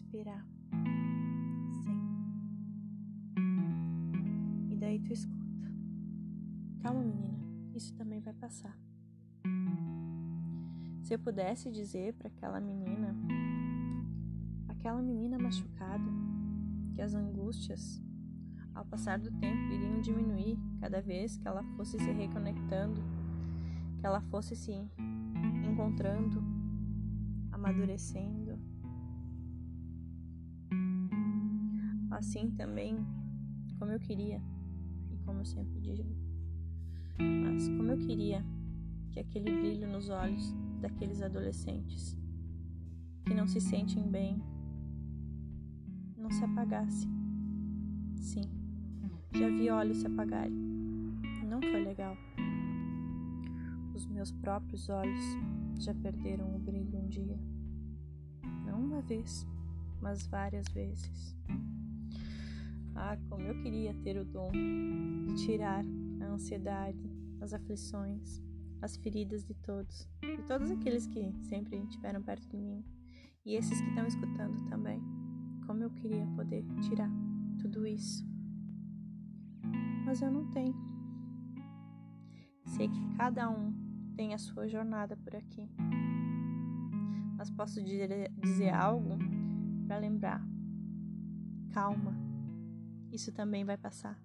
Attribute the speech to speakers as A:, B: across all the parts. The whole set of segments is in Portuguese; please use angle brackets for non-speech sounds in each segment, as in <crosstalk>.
A: respirar. Sim. E daí tu escuta. Calma, menina, isso também vai passar. Se eu pudesse dizer para aquela menina, aquela menina machucada, que as angústias, ao passar do tempo, iriam diminuir cada vez que ela fosse se reconectando, que ela fosse se encontrando, amadurecendo Assim também, como eu queria, e como eu sempre digo, mas como eu queria que aquele brilho nos olhos daqueles adolescentes que não se sentem bem não se apagasse. Sim, já vi olhos se apagarem. Não foi legal. Os meus próprios olhos já perderam o brilho um dia. Não uma vez, mas várias vezes. Ah, como eu queria ter o dom de tirar a ansiedade, as aflições, as feridas de todos, de todos aqueles que sempre estiveram perto de mim e esses que estão escutando também. Como eu queria poder tirar tudo isso. Mas eu não tenho. Sei que cada um tem a sua jornada por aqui. Mas posso dizer, algo para lembrar. Calma, isso também vai passar.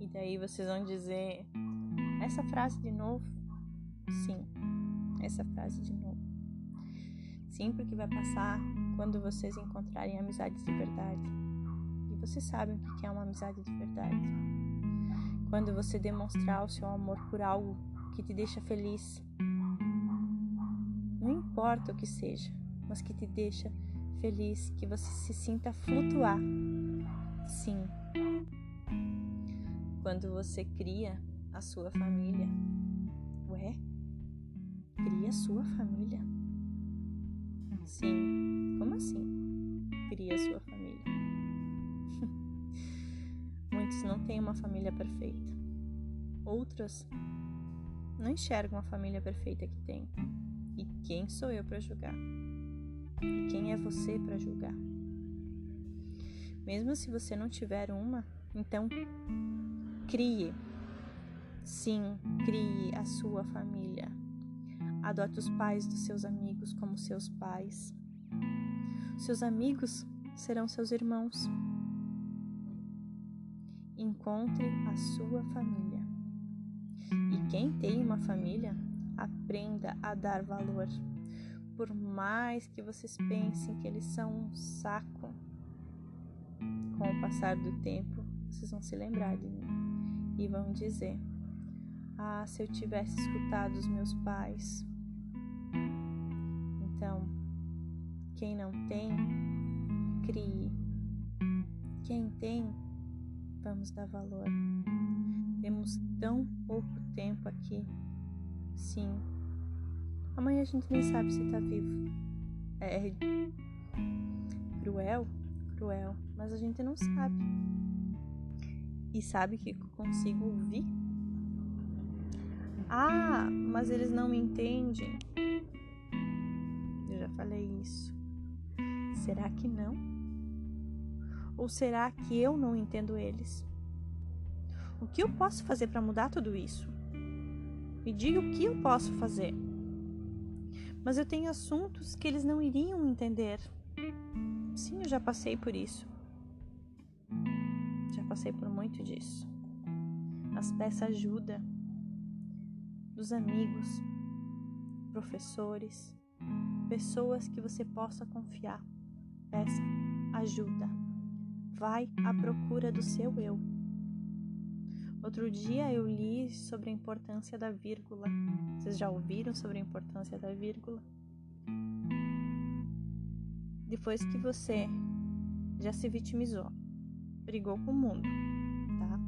A: E daí vocês vão dizer: essa frase de novo? Sim, essa frase de novo. Sim, porque vai passar quando vocês encontrarem amizades de verdade. E vocês sabem o que é uma amizade de verdade. Quando você demonstrar o seu amor por algo que te deixa feliz. Não importa o que seja, mas que te deixa feliz, que você se sinta flutuar. Sim. Quando você cria a sua família. Ué? Cria a sua família? Sim, como assim? Cria a sua família. <laughs> Muitos não têm uma família perfeita. Outros não enxergam a família perfeita que tem. E quem sou eu para julgar? Quem é você para julgar? Mesmo se você não tiver uma, então crie Sim, crie a sua família. Adote os pais dos seus amigos como seus pais. Seus amigos serão seus irmãos. Encontre a sua família. E quem tem uma família, aprenda a dar valor. Por mais que vocês pensem que eles são um saco, com o passar do tempo, vocês vão se lembrar de mim e vão dizer: ah, se eu tivesse escutado os meus pais. Então, quem não tem, crie. Quem tem, vamos dar valor. Temos tão pouco tempo aqui. Sim. Amanhã a gente nem sabe se tá vivo. É, é cruel, cruel, mas a gente não sabe. E sabe que consigo ouvir ah, mas eles não me entendem. Eu já falei isso. Será que não? Ou será que eu não entendo eles? O que eu posso fazer para mudar tudo isso? Me diga o que eu posso fazer. Mas eu tenho assuntos que eles não iriam entender. Sim, eu já passei por isso. Já passei por muito disso. Mas peça ajuda dos amigos, professores, pessoas que você possa confiar. Peça ajuda. Vai à procura do seu eu. Outro dia eu li sobre a importância da vírgula. Vocês já ouviram sobre a importância da vírgula? Depois que você já se vitimizou, brigou com o mundo, tá?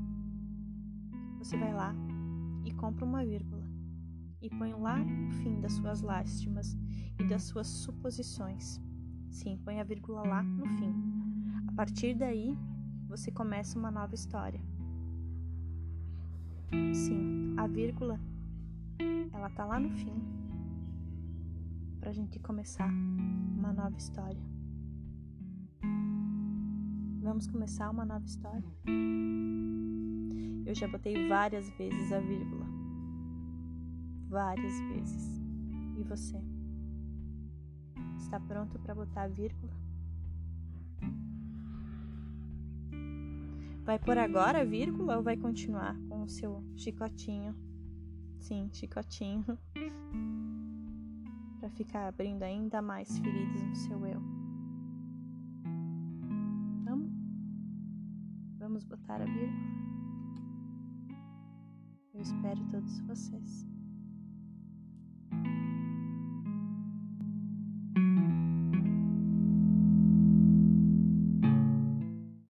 A: Você vai lá e compra uma vírgula e põe lá no fim das suas lástimas e das suas suposições. Sim, põe a vírgula lá no fim. A partir daí, você começa uma nova história. Sim, a vírgula ela tá lá no fim pra gente começar uma nova história. Vamos começar uma nova história. Eu já botei várias vezes a vírgula. Várias vezes. E você? Está pronto para botar a vírgula? Vai por agora a vírgula ou vai continuar com o seu chicotinho? Sim, chicotinho. <laughs> para ficar abrindo ainda mais feridas no seu eu. Vamos? Vamos botar a vírgula? Eu espero todos vocês.